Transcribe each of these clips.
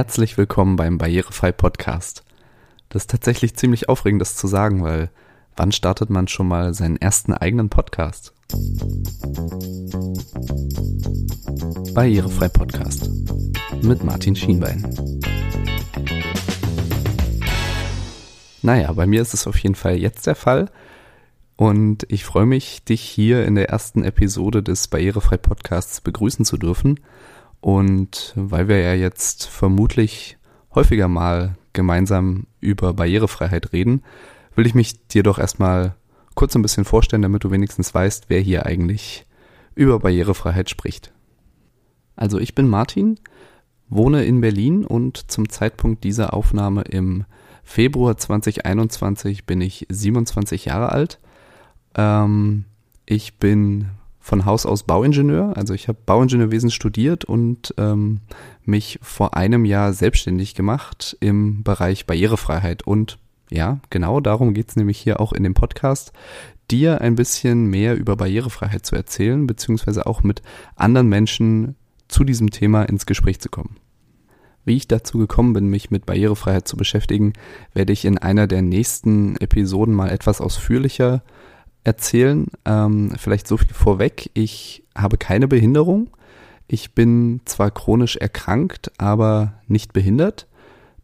Herzlich willkommen beim Barrierefrei Podcast. Das ist tatsächlich ziemlich aufregend, das zu sagen, weil wann startet man schon mal seinen ersten eigenen Podcast? Barrierefrei Podcast mit Martin Schienbein. Naja, bei mir ist es auf jeden Fall jetzt der Fall. Und ich freue mich, dich hier in der ersten Episode des Barrierefrei Podcasts begrüßen zu dürfen. Und weil wir ja jetzt vermutlich häufiger mal gemeinsam über Barrierefreiheit reden, will ich mich dir doch erstmal kurz ein bisschen vorstellen, damit du wenigstens weißt, wer hier eigentlich über Barrierefreiheit spricht. Also ich bin Martin, wohne in Berlin und zum Zeitpunkt dieser Aufnahme im Februar 2021 bin ich 27 Jahre alt. Ähm, ich bin von Haus aus Bauingenieur. Also ich habe Bauingenieurwesen studiert und ähm, mich vor einem Jahr selbstständig gemacht im Bereich Barrierefreiheit. Und ja, genau darum geht es nämlich hier auch in dem Podcast, dir ein bisschen mehr über Barrierefreiheit zu erzählen, beziehungsweise auch mit anderen Menschen zu diesem Thema ins Gespräch zu kommen. Wie ich dazu gekommen bin, mich mit Barrierefreiheit zu beschäftigen, werde ich in einer der nächsten Episoden mal etwas ausführlicher erzählen. Ähm, vielleicht so viel vorweg. Ich habe keine Behinderung. Ich bin zwar chronisch erkrankt, aber nicht behindert.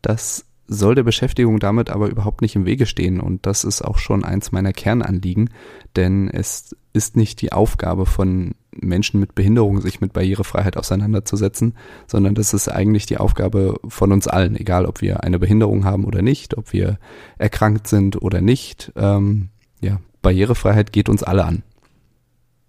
Das soll der Beschäftigung damit aber überhaupt nicht im Wege stehen und das ist auch schon eins meiner Kernanliegen, denn es ist nicht die Aufgabe von Menschen mit Behinderung, sich mit Barrierefreiheit auseinanderzusetzen, sondern das ist eigentlich die Aufgabe von uns allen, egal ob wir eine Behinderung haben oder nicht, ob wir erkrankt sind oder nicht. Ähm, ja, Barrierefreiheit geht uns alle an.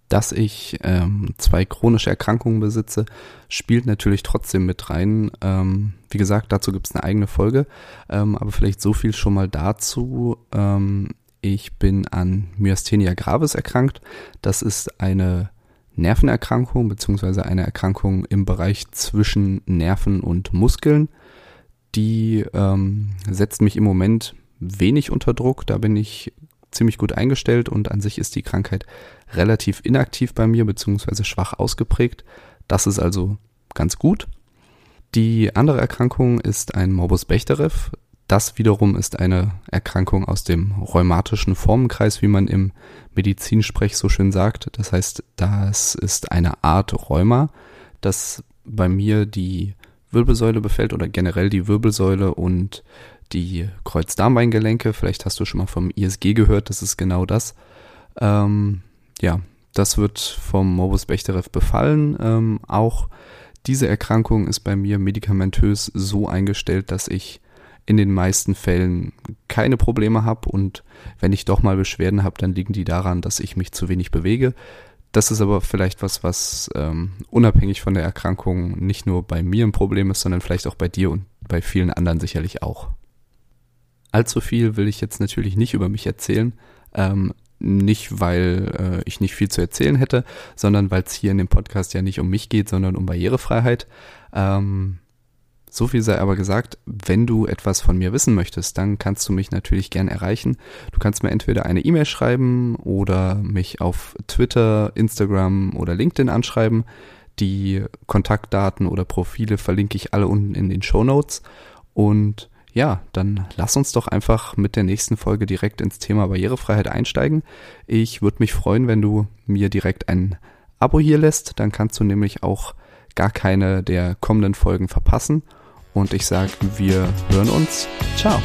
Dass ich ähm, zwei chronische Erkrankungen besitze, spielt natürlich trotzdem mit rein. Ähm, wie gesagt, dazu gibt es eine eigene Folge, ähm, aber vielleicht so viel schon mal dazu. Ähm, ich bin an Myasthenia gravis erkrankt. Das ist eine Nervenerkrankung beziehungsweise eine Erkrankung im Bereich zwischen Nerven und Muskeln. Die ähm, setzt mich im Moment wenig unter Druck. Da bin ich ziemlich gut eingestellt und an sich ist die Krankheit relativ inaktiv bei mir beziehungsweise schwach ausgeprägt. Das ist also ganz gut. Die andere Erkrankung ist ein Morbus Bechterew. Das wiederum ist eine Erkrankung aus dem rheumatischen Formenkreis, wie man im Medizinsprech so schön sagt. Das heißt, das ist eine Art Rheuma, das bei mir die Wirbelsäule befällt oder generell die Wirbelsäule und die Kreuzdarmbeingelenke. Vielleicht hast du schon mal vom ISG gehört, das ist genau das. Ähm, ja, das wird vom Morbus Bechterew befallen. Ähm, auch diese Erkrankung ist bei mir medikamentös so eingestellt, dass ich in den meisten Fällen keine Probleme habe und wenn ich doch mal Beschwerden habe, dann liegen die daran, dass ich mich zu wenig bewege. Das ist aber vielleicht was, was ähm, unabhängig von der Erkrankung nicht nur bei mir ein Problem ist, sondern vielleicht auch bei dir und bei vielen anderen sicherlich auch. Allzu viel will ich jetzt natürlich nicht über mich erzählen. Ähm, nicht, weil äh, ich nicht viel zu erzählen hätte, sondern weil es hier in dem Podcast ja nicht um mich geht, sondern um Barrierefreiheit. Ähm, so viel sei aber gesagt, wenn du etwas von mir wissen möchtest, dann kannst du mich natürlich gern erreichen. Du kannst mir entweder eine E-Mail schreiben oder mich auf Twitter, Instagram oder LinkedIn anschreiben. Die Kontaktdaten oder Profile verlinke ich alle unten in den Show Notes. Und ja, dann lass uns doch einfach mit der nächsten Folge direkt ins Thema Barrierefreiheit einsteigen. Ich würde mich freuen, wenn du mir direkt ein Abo hier lässt. Dann kannst du nämlich auch gar keine der kommenden Folgen verpassen. Und ich sage, wir hören uns. Ciao.